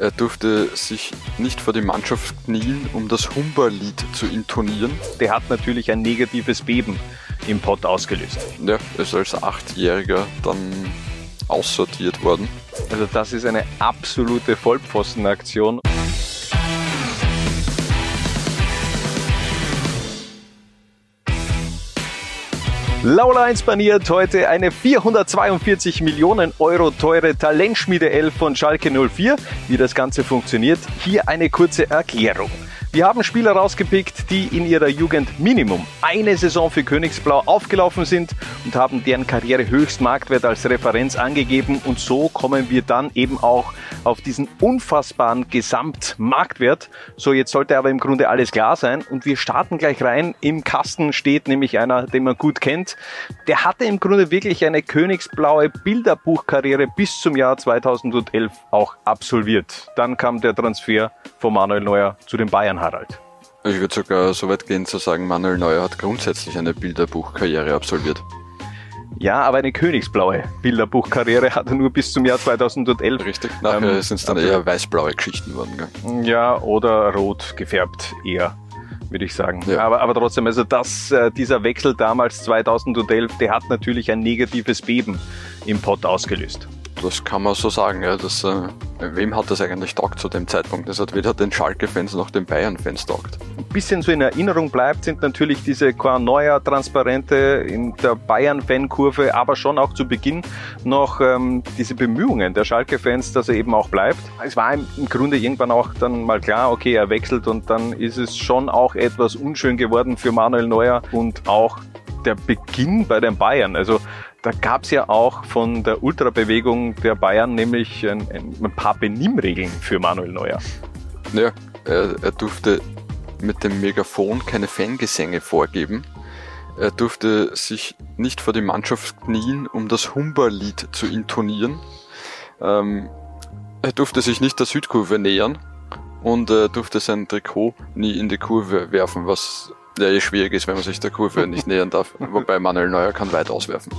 Er durfte sich nicht vor die Mannschaft knien, um das Humber-Lied zu intonieren. Der hat natürlich ein negatives Beben im Pott ausgelöst. Ja, er ist als Achtjähriger dann aussortiert worden. Also das ist eine absolute Vollpfostenaktion. Laula 1 baniert heute eine 442 Millionen Euro teure Talentschmiede 11 von Schalke 04. Wie das Ganze funktioniert, hier eine kurze Erklärung. Wir haben Spieler rausgepickt, die in ihrer Jugend Minimum eine Saison für Königsblau aufgelaufen sind und haben deren Karriere Höchstmarktwert als Referenz angegeben und so kommen wir dann eben auch auf diesen unfassbaren Gesamtmarktwert. So, jetzt sollte aber im Grunde alles klar sein und wir starten gleich rein. Im Kasten steht nämlich einer, den man gut kennt. Der hatte im Grunde wirklich eine königsblaue Bilderbuchkarriere bis zum Jahr 2011 auch absolviert. Dann kam der Transfer von Manuel Neuer zu den Bayern. Harald? Ich würde sogar so weit gehen zu sagen, Manuel Neuer hat grundsätzlich eine Bilderbuchkarriere absolviert. Ja, aber eine königsblaue Bilderbuchkarriere hat er nur bis zum Jahr 2011. Richtig, nachher ähm, sind es dann eher weißblaue Geschichten geworden. Gell? Ja, oder rot gefärbt eher, würde ich sagen. Ja. Aber, aber trotzdem, also das, äh, dieser Wechsel damals 2011, der hat natürlich ein negatives Beben im Pott ausgelöst das kann man so sagen. Ja. Das, äh, wem hat das eigentlich taugt zu dem Zeitpunkt? Das hat weder den Schalke-Fans noch den Bayern-Fans taugt. Ein bisschen so in Erinnerung bleibt, sind natürlich diese qua neuer Transparente in der Bayern-Fankurve, aber schon auch zu Beginn noch ähm, diese Bemühungen der Schalke-Fans, dass er eben auch bleibt. Es war im Grunde irgendwann auch dann mal klar, okay, er wechselt und dann ist es schon auch etwas unschön geworden für Manuel Neuer und auch der Beginn bei den Bayern. Also da gab es ja auch von der Ultrabewegung der Bayern nämlich ein, ein paar Benimmregeln für Manuel Neuer. Ja, er, er durfte mit dem Megafon keine Fangesänge vorgeben. Er durfte sich nicht vor die Mannschaft knien, um das Humber-Lied zu intonieren. Ähm, er durfte sich nicht der Südkurve nähern und er durfte sein Trikot nie in die Kurve werfen, was ja eh schwierig ist, wenn man sich der Kurve nicht nähern darf. Wobei Manuel Neuer kann weit auswerfen.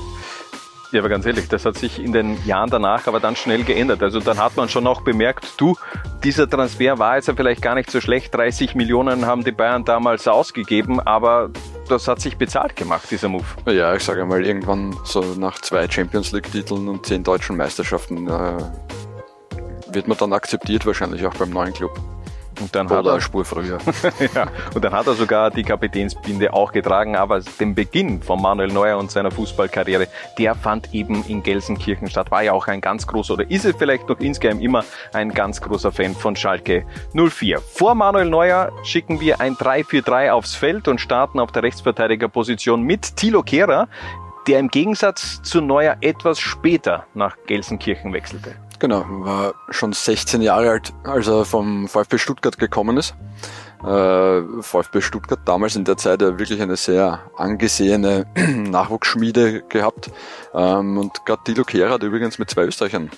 Ja, aber ganz ehrlich, das hat sich in den Jahren danach aber dann schnell geändert. Also dann hat man schon auch bemerkt, du, dieser Transfer war jetzt ja vielleicht gar nicht so schlecht. 30 Millionen haben die Bayern damals ausgegeben, aber das hat sich bezahlt gemacht, dieser Move. Ja, ich sage mal, irgendwann so nach zwei Champions League-Titeln und zehn deutschen Meisterschaften äh, wird man dann akzeptiert, wahrscheinlich auch beim neuen Club. Und dann Oder hat er Spur früher. ja, und dann hat er sogar die Kapitänsbinde auch getragen, aber den Beginn von Manuel Neuer und seiner Fußballkarriere, der fand eben in Gelsenkirchen statt. War ja auch ein ganz großer, oder ist es vielleicht noch insgeheim immer ein ganz großer Fan von Schalke 04. Vor Manuel Neuer schicken wir ein 3-4-3 aufs Feld und starten auf der Rechtsverteidigerposition mit Thilo Kehrer, der im Gegensatz zu Neuer etwas später nach Gelsenkirchen wechselte. Genau, war schon 16 Jahre alt, als er vom VfB Stuttgart gekommen ist. Äh, VfB Stuttgart damals in der Zeit wirklich eine sehr angesehene Nachwuchsschmiede gehabt. Ähm, und gerade Dilo Kehrer hat übrigens mit zwei Österreichern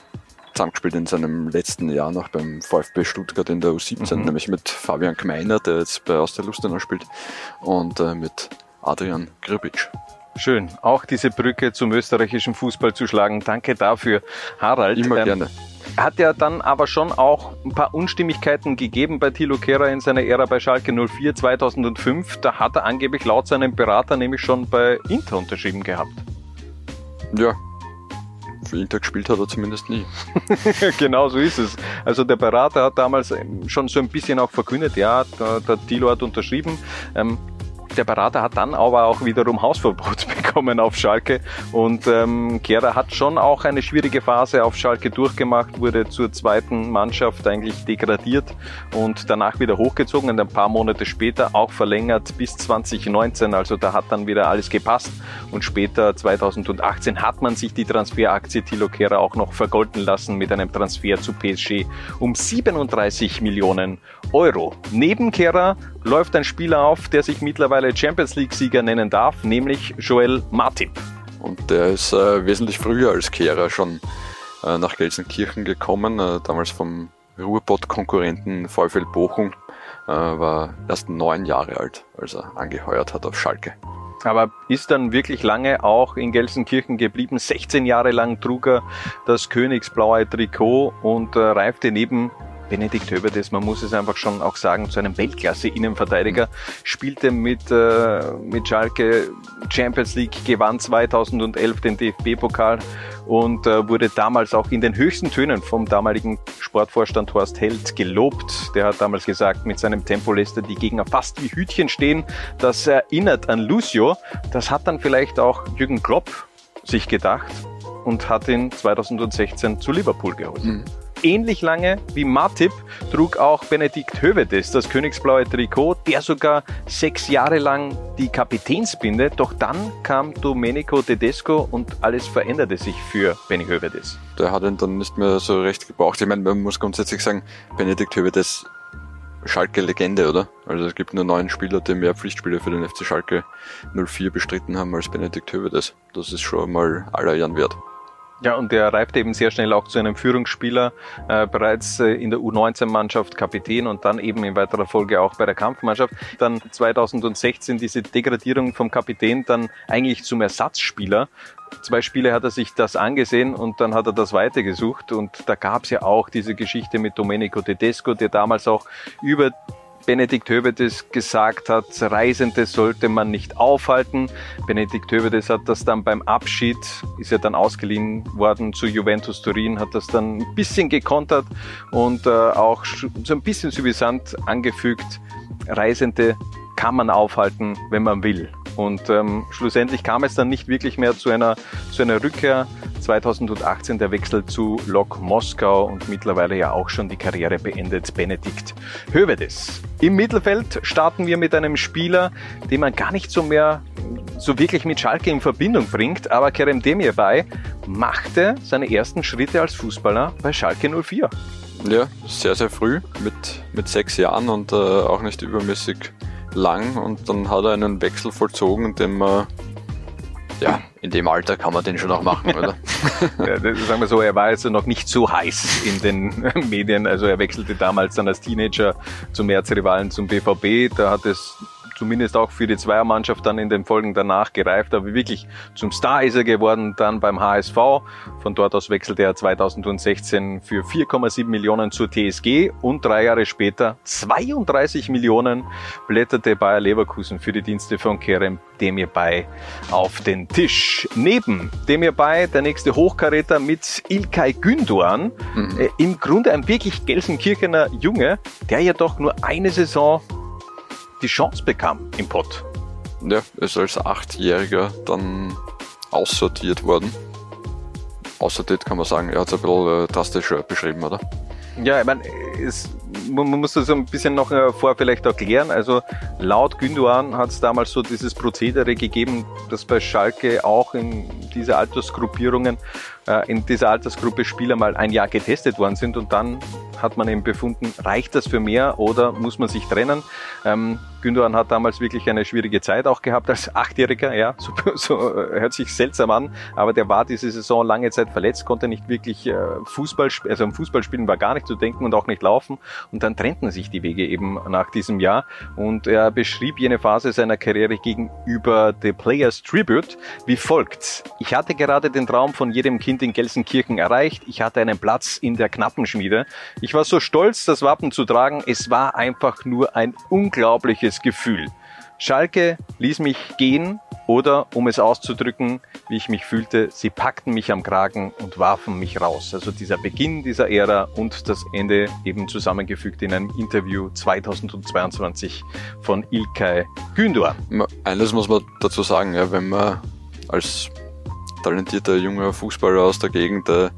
zusammengespielt in seinem letzten Jahr noch beim VfB Stuttgart in der U17, mhm. nämlich mit Fabian Kmeiner, der jetzt bei Austria Lustenau spielt, und äh, mit Adrian Grbic. Schön, auch diese Brücke zum österreichischen Fußball zu schlagen. Danke dafür, Harald. Immer ähm, gerne. Hat ja dann aber schon auch ein paar Unstimmigkeiten gegeben bei Thilo Kehrer in seiner Ära bei Schalke 04 2005. Da hat er angeblich laut seinem Berater nämlich schon bei Inter unterschrieben gehabt. Ja, für Inter gespielt hat er zumindest nie. genau so ist es. Also der Berater hat damals schon so ein bisschen auch verkündet, ja, der, der Thilo hat unterschrieben. Ähm, der Berater hat dann aber auch wiederum Hausverbot bekommen auf Schalke und ähm, Kehrer hat schon auch eine schwierige Phase auf Schalke durchgemacht, wurde zur zweiten Mannschaft eigentlich degradiert und danach wieder hochgezogen und ein paar Monate später auch verlängert bis 2019. Also da hat dann wieder alles gepasst und später 2018 hat man sich die Transferaktie Tilo Kehrer auch noch vergolden lassen mit einem Transfer zu PSG um 37 Millionen Euro. Neben Kehrer läuft ein Spieler auf, der sich mittlerweile Champions League-Sieger nennen darf, nämlich Joel Matip. Und der ist äh, wesentlich früher als Kehrer schon äh, nach Gelsenkirchen gekommen, äh, damals vom Ruhrpott-Konkurrenten VfL Bochum, äh, war erst neun Jahre alt, als er angeheuert hat auf Schalke. Aber ist dann wirklich lange auch in Gelsenkirchen geblieben. 16 Jahre lang trug er das königsblaue Trikot und äh, reifte neben Benedikt Höberdes, man muss es einfach schon auch sagen, zu einem Weltklasse-Innenverteidiger, spielte mit, äh, mit Schalke Champions League, gewann 2011 den DFB-Pokal und äh, wurde damals auch in den höchsten Tönen vom damaligen Sportvorstand Horst Held gelobt. Der hat damals gesagt, mit seinem Tempo lässt er die Gegner fast wie Hütchen stehen. Das erinnert an Lucio. Das hat dann vielleicht auch Jürgen Klopp sich gedacht und hat ihn 2016 zu Liverpool geholt. Mhm. Ähnlich lange wie Matip trug auch Benedikt Hövedes das königsblaue Trikot, der sogar sechs Jahre lang die Kapitänsbinde. Doch dann kam Domenico Tedesco und alles veränderte sich für Benny Hövedes. Der hat ihn dann nicht mehr so recht gebraucht. Ich meine, man muss grundsätzlich sagen, Benedikt Hövedes Schalke-Legende, oder? Also es gibt nur neun Spieler, die mehr Pflichtspiele für den FC Schalke 04 bestritten haben als Benedikt Hövedes. Das ist schon mal aller Jahren wert. Ja, und er reifte eben sehr schnell auch zu einem Führungsspieler, äh, bereits äh, in der U19-Mannschaft Kapitän und dann eben in weiterer Folge auch bei der Kampfmannschaft. Dann 2016 diese Degradierung vom Kapitän dann eigentlich zum Ersatzspieler. Zwei Spiele hat er sich das angesehen und dann hat er das weitergesucht und da gab es ja auch diese Geschichte mit Domenico Tedesco, der damals auch über Benedikt Hövedes gesagt hat, Reisende sollte man nicht aufhalten. Benedikt Hövedes hat das dann beim Abschied, ist ja dann ausgeliehen worden zu Juventus Turin, hat das dann ein bisschen gekontert und äh, auch so ein bisschen suffisant angefügt, Reisende kann man aufhalten, wenn man will. Und ähm, schlussendlich kam es dann nicht wirklich mehr zu einer, zu einer Rückkehr. 2018 der Wechsel zu Lok Moskau und mittlerweile ja auch schon die Karriere beendet, Benedikt Hövedes. Im Mittelfeld starten wir mit einem Spieler, den man gar nicht so mehr so wirklich mit Schalke in Verbindung bringt, aber Kerem Demirbay machte seine ersten Schritte als Fußballer bei Schalke 04. Ja, sehr, sehr früh, mit, mit sechs Jahren und äh, auch nicht übermäßig lang und dann hat er einen Wechsel vollzogen, den man ja, in dem Alter kann man den schon auch machen, oder? ja, sagen wir so, er war also noch nicht so heiß in den Medien. Also er wechselte damals dann als Teenager zum Erzrivalen zum BVB. Da hat es zumindest auch für die Zweiermannschaft dann in den Folgen danach gereift. Aber wirklich zum Star ist er geworden, dann beim HSV. Von dort aus wechselte er 2016 für 4,7 Millionen zur TSG und drei Jahre später 32 Millionen blätterte Bayer Leverkusen für die Dienste von Kerem Demirbay auf den Tisch. Neben Demirbay der nächste Hochkaräter mit Ilkay Gündoğan, mhm. äh, im Grunde ein wirklich Gelsenkirchener Junge, der ja doch nur eine Saison die Chance bekam im Pott. Ja, ist als Achtjähriger dann aussortiert worden. Aussortiert kann man sagen, er hat es ein bisschen äh, drastischer beschrieben, oder? Ja, ich meine, es, man, muss das ein bisschen noch äh, vor vielleicht erklären. Also laut Gündogan hat es damals so dieses Prozedere gegeben, dass bei Schalke auch in diese Altersgruppierungen, äh, in dieser Altersgruppe Spieler mal ein Jahr getestet worden sind und dann hat man eben befunden, reicht das für mehr oder muss man sich trennen? Ähm, Gündogan hat damals wirklich eine schwierige Zeit auch gehabt als Achtjähriger, ja, so, so äh, hört sich seltsam an, aber der war diese Saison lange Zeit verletzt, konnte nicht wirklich äh, Fußball, also am Fußballspielen war gar nicht zu denken und auch nicht laufen und dann trennten sich die Wege eben nach diesem Jahr und er beschrieb jene Phase seiner Karriere gegenüber The Players Tribute wie folgt. Ich hatte gerade den Traum von jedem Kind in Gelsenkirchen erreicht, ich hatte einen Platz in der Knappenschmiede, ich war so stolz, das Wappen zu tragen, es war einfach nur ein unglaubliches Gefühl. Schalke ließ mich gehen oder, um es auszudrücken, wie ich mich fühlte, sie packten mich am Kragen und warfen mich raus. Also dieser Beginn dieser Ära und das Ende eben zusammengefügt in einem Interview 2022 von Ilkay Gündoğan. Eines muss man dazu sagen, ja, wenn man als talentierter junger Fußballer aus der Gegend äh,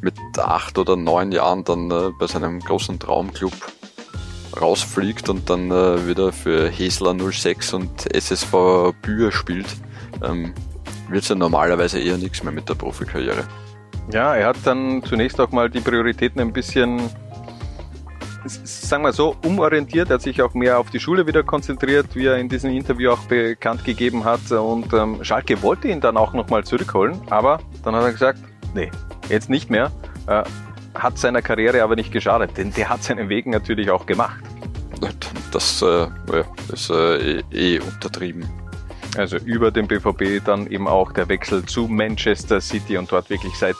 mit acht oder neun Jahren dann äh, bei seinem großen Traumclub rausfliegt und dann äh, wieder für Hesler 06 und SSV Bühr spielt, ähm, wird es ja normalerweise eher nichts mehr mit der Profikarriere. Ja, er hat dann zunächst auch mal die Prioritäten ein bisschen, sagen wir so, umorientiert. Er hat sich auch mehr auf die Schule wieder konzentriert, wie er in diesem Interview auch bekannt gegeben hat. Und ähm, Schalke wollte ihn dann auch nochmal zurückholen, aber dann hat er gesagt, nee, jetzt nicht mehr. Äh, hat seiner Karriere aber nicht geschadet, denn der hat seinen Weg natürlich auch gemacht. Das äh, ist äh, eh, eh untertrieben. Also über den BVB dann eben auch der Wechsel zu Manchester City und dort wirklich seit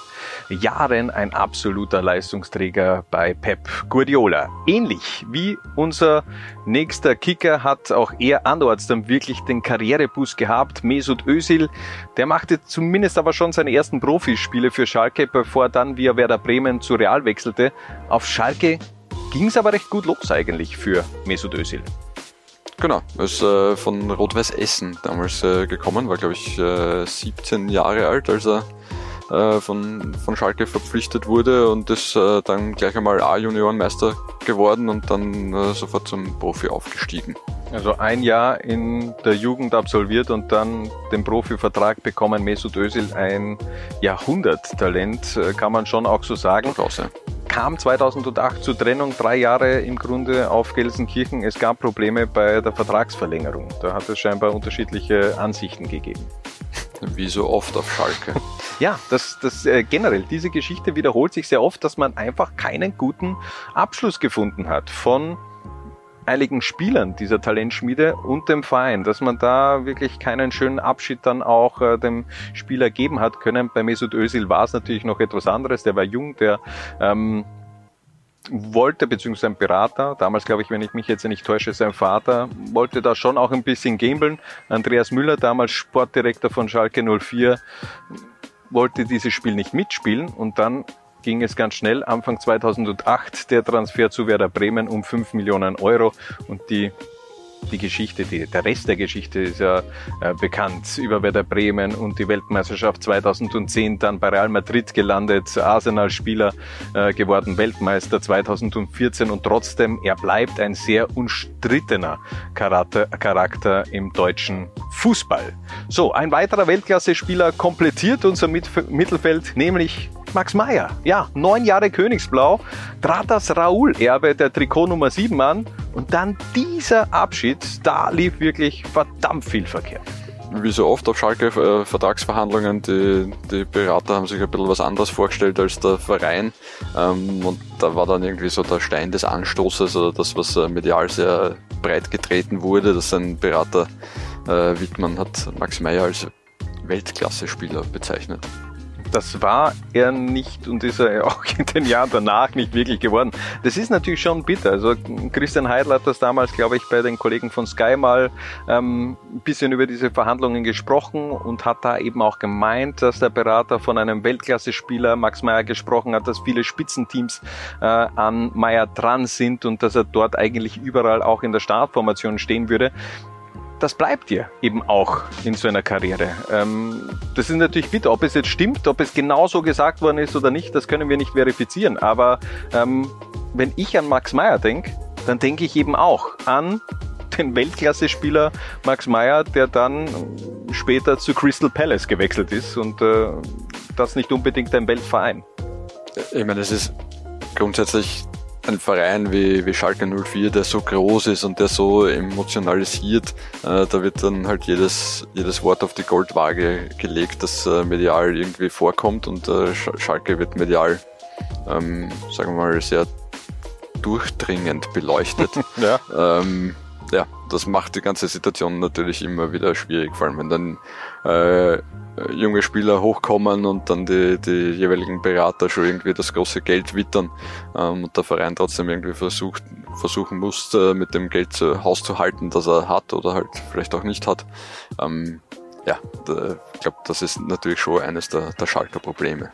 Jahren ein absoluter Leistungsträger bei Pep Guardiola. Ähnlich wie unser nächster Kicker hat auch er anderorts dann wirklich den Karriereboost gehabt. Mesut Özil, der machte zumindest aber schon seine ersten Profispiele für Schalke, bevor er dann via Werder Bremen zu Real wechselte. Auf Schalke ging es aber recht gut los eigentlich für Mesut Özil. Genau, er ist äh, von Rot-Weiß Essen damals äh, gekommen, war glaube ich äh, 17 Jahre alt, als er äh, von, von Schalke verpflichtet wurde und ist äh, dann gleich einmal A-Juniorenmeister geworden und dann äh, sofort zum Profi aufgestiegen. Also ein Jahr in der Jugend absolviert und dann den Profivertrag bekommen. Mesut Özil ein Jahrhunderttalent, kann man schon auch so sagen. Durchaus, ja kam 2008 zur Trennung, drei Jahre im Grunde auf Gelsenkirchen. Es gab Probleme bei der Vertragsverlängerung. Da hat es scheinbar unterschiedliche Ansichten gegeben. Wie so oft auf Schalke. ja, das, das äh, generell, diese Geschichte wiederholt sich sehr oft, dass man einfach keinen guten Abschluss gefunden hat von einigen Spielern dieser Talentschmiede und dem Verein, dass man da wirklich keinen schönen Abschied dann auch äh, dem Spieler geben hat können. Bei Mesut Özil war es natürlich noch etwas anderes. Der war jung, der ähm, wollte, beziehungsweise ein Berater, damals glaube ich, wenn ich mich jetzt nicht täusche, sein Vater, wollte da schon auch ein bisschen gambeln. Andreas Müller, damals Sportdirektor von Schalke 04, wollte dieses Spiel nicht mitspielen und dann ging es ganz schnell. Anfang 2008 der Transfer zu Werder Bremen um 5 Millionen Euro und die die Geschichte, die, der Rest der Geschichte ist ja äh, bekannt über Werder Bremen und die Weltmeisterschaft 2010 dann bei Real Madrid gelandet, Arsenal-Spieler äh, geworden, Weltmeister 2014 und trotzdem, er bleibt ein sehr umstrittener Charakter, Charakter im deutschen Fußball. So, ein weiterer Weltklasse-Spieler komplettiert unser Mittelfeld, nämlich Max Meyer. Ja, neun Jahre Königsblau, trat das Raoul-Erbe der Trikot Nummer 7 an und dann dieser Abschied, da lief wirklich verdammt viel verkehrt wie so oft auf Schalke äh, Vertragsverhandlungen, die, die Berater haben sich ein bisschen was anderes vorgestellt als der Verein. Ähm, und da war dann irgendwie so der Stein des Anstoßes oder das, was äh, medial sehr breit getreten wurde, dass ein Berater äh, Wittmann hat Max Meyer als Weltklasse-Spieler bezeichnet das war er nicht und ist er auch in den Jahren danach nicht wirklich geworden. Das ist natürlich schon bitter. Also Christian Heidel hat das damals, glaube ich, bei den Kollegen von Sky mal ähm, ein bisschen über diese Verhandlungen gesprochen und hat da eben auch gemeint, dass der Berater von einem Weltklasse-Spieler Max Meyer gesprochen hat, dass viele Spitzenteams äh, an Meyer dran sind und dass er dort eigentlich überall auch in der Startformation stehen würde das bleibt dir eben auch in so einer Karriere. Ähm, das ist natürlich bitter. Ob es jetzt stimmt, ob es genau so gesagt worden ist oder nicht, das können wir nicht verifizieren. Aber ähm, wenn ich an Max Meyer denke, dann denke ich eben auch an den Weltklasse-Spieler Max Meyer, der dann später zu Crystal Palace gewechselt ist und äh, das nicht unbedingt ein Weltverein. Ich meine, es ist grundsätzlich ein Verein wie, wie Schalke 04, der so groß ist und der so emotionalisiert, äh, da wird dann halt jedes, jedes Wort auf die Goldwaage gelegt, das äh, medial irgendwie vorkommt und äh, Schalke wird medial, ähm, sagen wir mal, sehr durchdringend beleuchtet. ja. Ähm, ja, das macht die ganze Situation natürlich immer wieder schwierig, vor allem wenn dann äh, junge Spieler hochkommen und dann die, die jeweiligen Berater schon irgendwie das große Geld wittern ähm, und der Verein trotzdem irgendwie versucht, versuchen muss, äh, mit dem Geld zu Haus zu halten, das er hat oder halt vielleicht auch nicht hat. Ähm, ja, da, ich glaube, das ist natürlich schon eines der, der Schalker Probleme.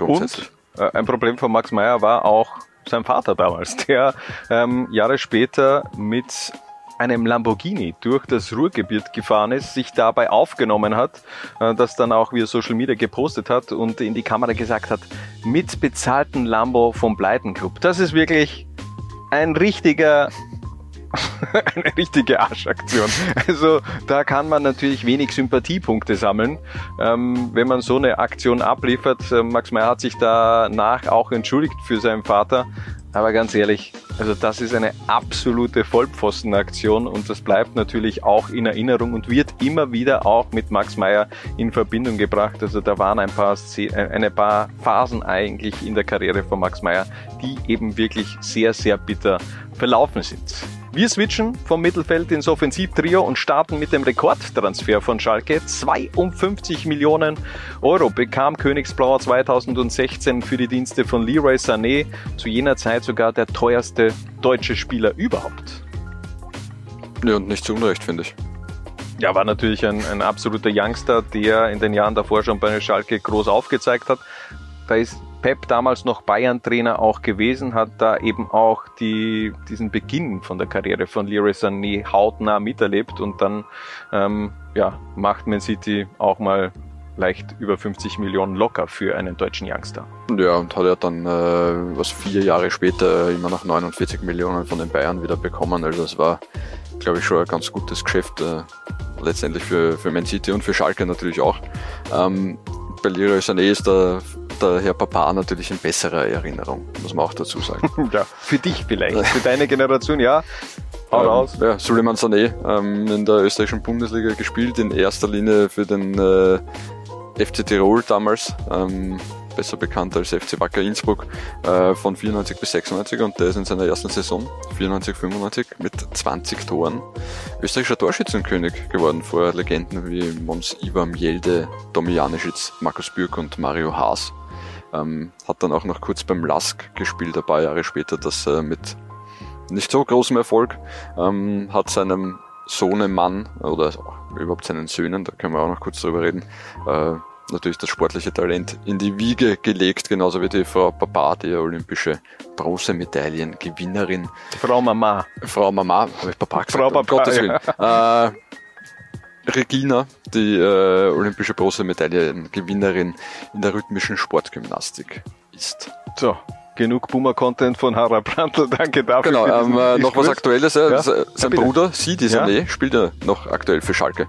Und äh, ein Problem von Max Meyer war auch sein Vater damals, der ähm, Jahre später mit einem Lamborghini durch das Ruhrgebiet gefahren ist, sich dabei aufgenommen hat, äh, das dann auch via Social Media gepostet hat und in die Kamera gesagt hat, mit bezahlten Lambo vom Pleiten Club. Das ist wirklich ein richtiger eine richtige Arschaktion. Also da kann man natürlich wenig Sympathiepunkte sammeln, ähm, wenn man so eine Aktion abliefert. Äh, Max Meyer hat sich danach auch entschuldigt für seinen Vater, aber ganz ehrlich, also das ist eine absolute Vollpfostenaktion und das bleibt natürlich auch in Erinnerung und wird immer wieder auch mit Max Meyer in Verbindung gebracht. Also da waren ein paar, äh, eine paar Phasen eigentlich in der Karriere von Max Meyer, die eben wirklich sehr, sehr bitter verlaufen sind. Wir switchen vom Mittelfeld ins Offensivtrio und starten mit dem Rekordtransfer von Schalke. 52 Millionen Euro bekam Königsblauer 2016 für die Dienste von Leroy Sané, zu jener Zeit sogar der teuerste deutsche Spieler überhaupt. Ja, und nicht zu Unrecht, finde ich. Ja, war natürlich ein, ein absoluter Youngster, der in den Jahren davor schon bei Schalke groß aufgezeigt hat. Da ist Pep damals noch Bayern-Trainer auch gewesen, hat da eben auch die, diesen Beginn von der Karriere von Leroy Sané hautnah miterlebt und dann ähm, ja, macht Man City auch mal leicht über 50 Millionen locker für einen deutschen Youngster. Ja, und hat er dann äh, was vier Jahre später immer noch 49 Millionen von den Bayern wieder bekommen. Also das war, glaube ich, schon ein ganz gutes Geschäft äh, letztendlich für, für Man City und für Schalke natürlich auch. Ähm, bei Leroy Sané ist der der Herr Papa natürlich in besserer Erinnerung, muss man auch dazu sagen. ja, für dich vielleicht, für deine Generation, ja. Hau ähm, raus. Ja, Suleiman Sané ähm, in der österreichischen Bundesliga gespielt, in erster Linie für den äh, FC Tirol damals. Ähm, besser bekannt als FC Wacker Innsbruck, äh, von 94 bis 96 und der ist in seiner ersten Saison, 94, 95, mit 20 Toren österreichischer Torschützenkönig geworden vor Legenden wie Mons Ivar Mjelde, Domi Janeschitz, Markus Bürg und Mario Haas. Ähm, hat dann auch noch kurz beim Lask gespielt, ein paar Jahre später, das äh, mit nicht so großem Erfolg, ähm, hat seinem Sohnemann oder überhaupt seinen Söhnen, da können wir auch noch kurz drüber reden, äh, natürlich das sportliche Talent in die Wiege gelegt, genauso wie die Frau Papa, die olympische Bronzemedaillengewinnerin. Frau Mama. Frau Mama, habe ich Papa gesagt, Frau Papa, um Gottes Willen. Ja. Äh, Regina, die äh, olympische Bronzemedaillengewinnerin in der rhythmischen Sportgymnastik ist. So, genug Boomer-Content von Harald Brandl, danke dafür. Genau, ähm, äh, noch was Aktuelles. Äh, ja? Sein ja, Bruder, Sidi Sané, ja? spielt er noch aktuell für Schalke.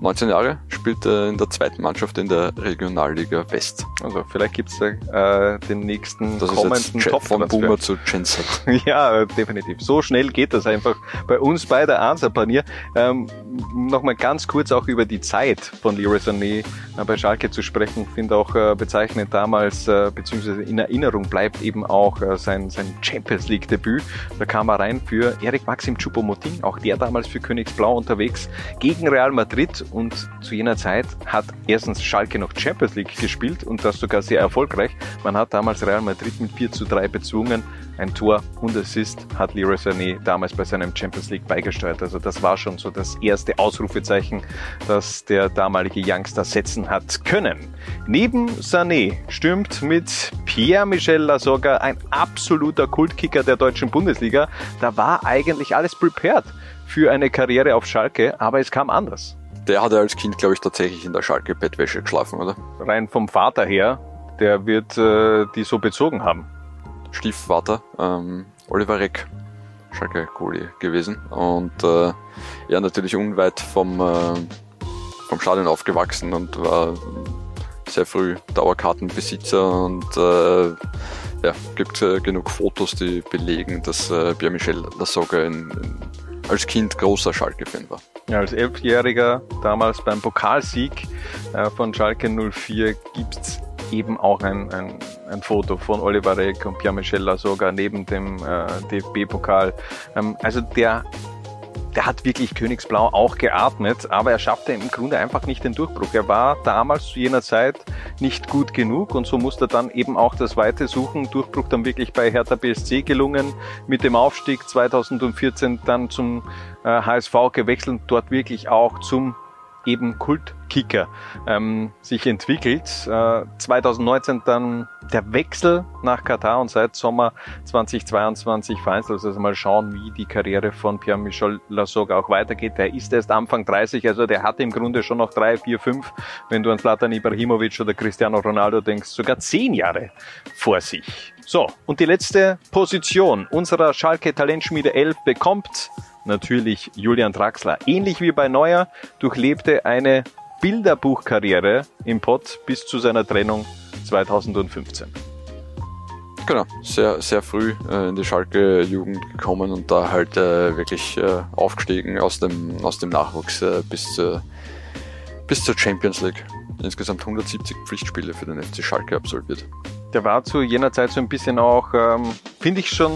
19 Jahre, spielt äh, in der zweiten Mannschaft in der Regionalliga West. Also vielleicht gibt es äh, den nächsten das kommenden Top von Boomer zu Gen Z. ja, definitiv. So schnell geht das einfach bei uns bei der Answer-Panier. Ähm, Nochmal ganz kurz auch über die Zeit von Leroy Sané äh, bei Schalke zu sprechen. Finde auch äh, bezeichnend damals, äh, beziehungsweise in Erinnerung bleibt eben auch äh, sein, sein Champions League-Debüt. Da kam er rein für Erik Maxim Choupo-Moting, auch der damals für Königsblau unterwegs, gegen Real Madrid und zu jener Zeit hat erstens Schalke noch Champions League gespielt und das sogar sehr erfolgreich. Man hat damals Real Madrid mit 4 zu 3 bezwungen. Ein Tor und Assist hat Leroy Sané damals bei seinem Champions League beigesteuert. Also das war schon so das erste Ausrufezeichen, das der damalige Youngster setzen hat können. Neben Sané stürmt mit Pierre-Michel Lasogga ein absoluter Kultkicker der deutschen Bundesliga. Da war eigentlich alles prepared für eine Karriere auf Schalke, aber es kam anders der hatte als Kind, glaube ich, tatsächlich in der Schalke-Bettwäsche geschlafen, oder? Rein vom Vater her, der wird äh, die so bezogen haben. Stiefvater, ähm, Oliver Reck, Schalke-Goalie gewesen. Und äh, er natürlich unweit vom, äh, vom Stadion aufgewachsen und war sehr früh Dauerkartenbesitzer und äh, ja, gibt äh, genug Fotos, die belegen, dass äh, Pierre-Michel in, als Kind großer Schalke-Fan war. Als Elfjähriger, damals beim Pokalsieg äh, von Schalke 04, gibt es eben auch ein, ein, ein, Foto von Oliver Reck und Pierre-Michel sogar neben dem äh, DFB-Pokal. Ähm, also der der hat wirklich Königsblau auch geatmet, aber er schaffte im Grunde einfach nicht den Durchbruch. Er war damals zu jener Zeit nicht gut genug und so musste er dann eben auch das Weite suchen. Durchbruch dann wirklich bei Hertha BSC gelungen, mit dem Aufstieg 2014 dann zum HSV äh, gewechselt, dort wirklich auch zum eben Kultkicker ähm, sich entwickelt. Äh, 2019 dann der Wechsel nach Katar und seit Sommer 2022 vereinzelt. Also mal schauen, wie die Karriere von Pierre-Michel Lasogga auch weitergeht. Der ist erst Anfang 30, also der hat im Grunde schon noch drei, vier, fünf, wenn du an Zlatan Ibrahimovic oder Cristiano Ronaldo denkst, sogar zehn Jahre vor sich. So, und die letzte Position unserer Schalke Talentschmiede 11 bekommt natürlich Julian Draxler. Ähnlich wie bei Neuer durchlebte eine Bilderbuchkarriere im Pott bis zu seiner Trennung 2015. Genau, sehr, sehr früh äh, in die Schalke-Jugend gekommen und da halt äh, wirklich äh, aufgestiegen aus dem, aus dem Nachwuchs bis, zur, bis zur Champions League. Insgesamt 170 Pflichtspiele für den FC Schalke absolviert. Der war zu jener Zeit so ein bisschen auch, ähm, finde ich schon,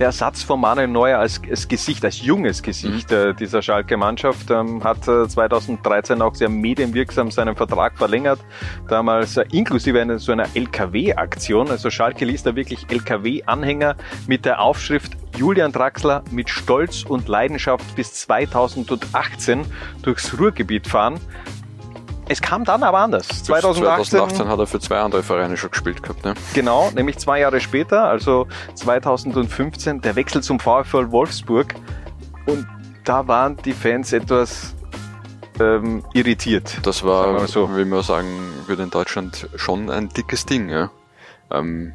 der Ersatz von Manuel Neuer als, als Gesicht, als junges Gesicht mhm. äh, dieser Schalke-Mannschaft, ähm, hat äh, 2013 auch sehr medienwirksam seinen Vertrag verlängert, damals äh, inklusive einer, so einer LKW-Aktion. Also Schalke ließ da wirklich LKW-Anhänger mit der Aufschrift Julian Draxler mit Stolz und Leidenschaft bis 2018 durchs Ruhrgebiet fahren. Es kam dann aber anders. 2018, 2018 hat er für zwei andere Vereine schon gespielt gehabt. Ne? Genau, nämlich zwei Jahre später, also 2015, der Wechsel zum VfL Wolfsburg. Und da waren die Fans etwas ähm, irritiert. Das war, so. wie man sagen würde in Deutschland, schon ein dickes Ding. Ja? Ähm,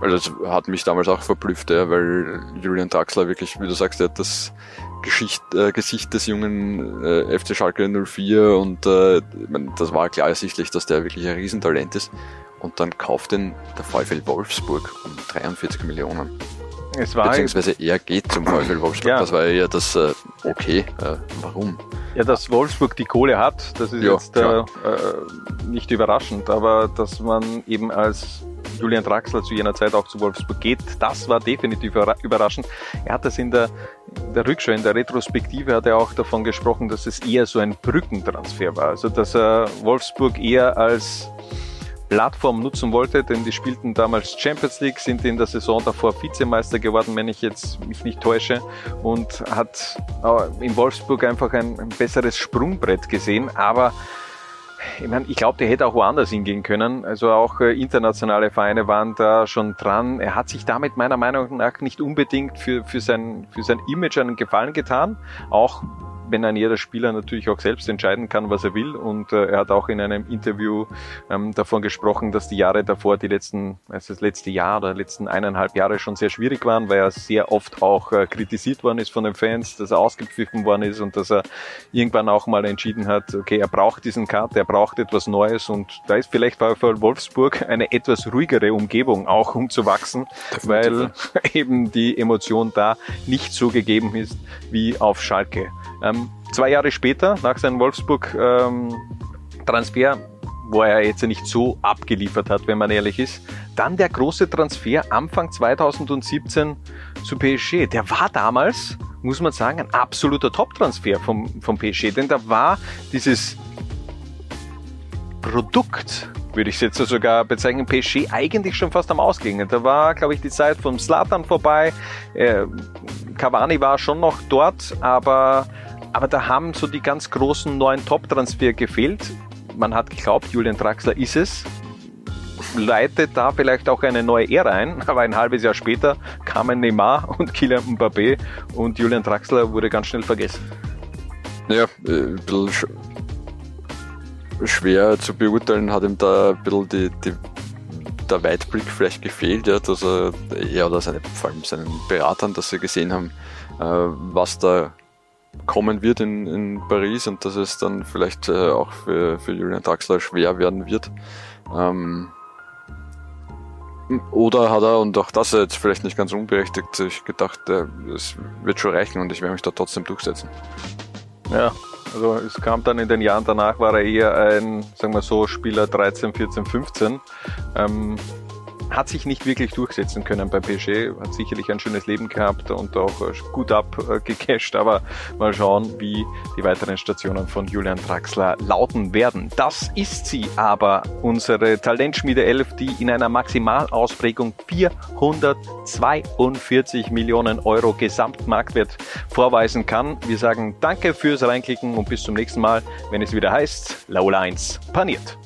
weil das hat mich damals auch verblüfft, ja, weil Julian Draxler wirklich, wie du sagst, der hat das Geschicht, äh, Gesicht des jungen äh, FC Schalke 04 und äh, man, das war klar ersichtlich, dass der wirklich ein Riesentalent ist. Und dann kauft ihn der VfL Wolfsburg um 43 Millionen. Es war Beziehungsweise er geht zum VfL Wolfsburg. Ja. Das war ja das äh, okay. Äh, warum? Ja, dass Wolfsburg die Kohle hat, das ist ja, jetzt äh, nicht überraschend, aber dass man eben als Julian Draxler zu jener Zeit auch zu Wolfsburg geht. Das war definitiv überraschend. Er hat das in der, der Rückschau, in der Retrospektive hat er auch davon gesprochen, dass es eher so ein Brückentransfer war. Also dass er Wolfsburg eher als Plattform nutzen wollte, denn die spielten damals Champions League, sind in der Saison davor Vizemeister geworden, wenn ich jetzt mich nicht täusche, und hat äh, in Wolfsburg einfach ein, ein besseres Sprungbrett gesehen, aber ich meine, ich glaube, der hätte auch woanders hingehen können. Also auch äh, internationale Vereine waren da schon dran. Er hat sich damit meiner Meinung nach nicht unbedingt für, für, sein, für sein Image einen Gefallen getan. Auch wenn ein jeder Spieler natürlich auch selbst entscheiden kann, was er will. Und äh, er hat auch in einem Interview ähm, davon gesprochen, dass die Jahre davor, die letzten, also das letzte Jahr oder letzten eineinhalb Jahre schon sehr schwierig waren, weil er sehr oft auch äh, kritisiert worden ist von den Fans, dass er ausgepfiffen worden ist und dass er irgendwann auch mal entschieden hat, okay, er braucht diesen Cut, er braucht etwas Neues und da ist vielleicht bei Wolfsburg eine etwas ruhigere Umgebung auch um zu wachsen, Definitiv. weil eben die Emotion da nicht so gegeben ist wie auf Schalke. Ähm, zwei Jahre später, nach seinem Wolfsburg-Transfer, ähm, wo er jetzt nicht so abgeliefert hat, wenn man ehrlich ist, dann der große Transfer Anfang 2017 zu PSG. Der war damals, muss man sagen, ein absoluter Top-Transfer vom, vom PSG, denn da war dieses Produkt, würde ich es jetzt sogar bezeichnen, PSG eigentlich schon fast am Ausgehen. Da war, glaube ich, die Zeit vom Slatan vorbei. Äh, Cavani war schon noch dort, aber aber da haben so die ganz großen neuen Top-Transfer gefehlt. Man hat geglaubt, Julian Draxler ist es. Leitet da vielleicht auch eine neue Ära ein, aber ein halbes Jahr später kamen Neymar und Kylian Mbappé und Julian Draxler wurde ganz schnell vergessen. Ja, äh, ein bisschen sch schwer zu beurteilen, hat ihm da ein bisschen die, die der Weitblick vielleicht gefehlt, ja, dass er, er oder seine, vor allem seinen Beratern, dass sie gesehen haben, äh, was da kommen wird in, in Paris und dass es dann vielleicht äh, auch für, für Julian Draxler schwer werden wird. Ähm, oder hat er, und auch das jetzt vielleicht nicht ganz unberechtigt, sich gedacht, äh, es wird schon reichen und ich werde mich da trotzdem durchsetzen. Ja, also es kam dann in den Jahren danach, war er eher ein, sagen wir so, Spieler 13, 14, 15. Ähm, hat sich nicht wirklich durchsetzen können bei PSG, hat sicherlich ein schönes Leben gehabt und auch äh, gut abgecasht, aber mal schauen, wie die weiteren Stationen von Julian Draxler lauten werden. Das ist sie aber, unsere Talentschmiede 11, die in einer Maximalausprägung 442 Millionen Euro Gesamtmarktwert vorweisen kann. Wir sagen danke fürs Reinklicken und bis zum nächsten Mal, wenn es wieder heißt, Laula 1 paniert.